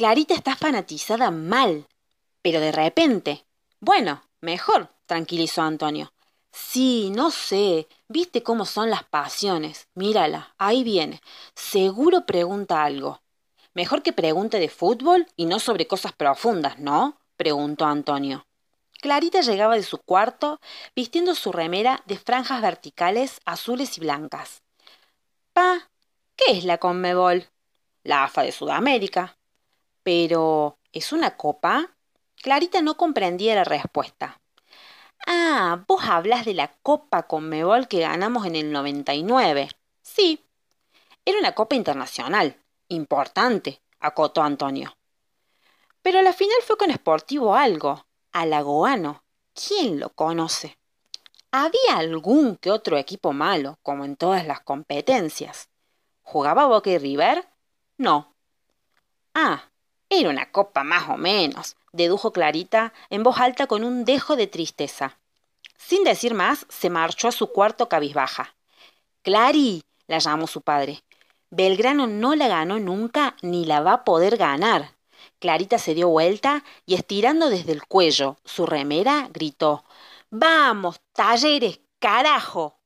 Clarita está fanatizada mal. Pero de repente. Bueno, mejor, tranquilizó Antonio. Sí, no sé. ¿Viste cómo son las pasiones? Mírala, ahí viene. Seguro pregunta algo. Mejor que pregunte de fútbol y no sobre cosas profundas, ¿no? preguntó Antonio. Clarita llegaba de su cuarto vistiendo su remera de franjas verticales azules y blancas. Pa, ¿qué es la Conmebol? La AFA de Sudamérica. Pero, ¿es una copa? Clarita no comprendía la respuesta. Ah, vos hablas de la Copa Conmebol que ganamos en el 99. Sí. Era una copa internacional. Importante, acotó Antonio. Pero la final fue con Sportivo Algo, Alagoano. ¿Quién lo conoce? Había algún que otro equipo malo, como en todas las competencias. ¿Jugaba Boca y River? No. Ah, era una copa más o menos, dedujo Clarita en voz alta con un dejo de tristeza. Sin decir más, se marchó a su cuarto cabizbaja. Clari, la llamó su padre. Belgrano no la ganó nunca ni la va a poder ganar. Clarita se dio vuelta y estirando desde el cuello su remera, gritó Vamos, talleres, carajo.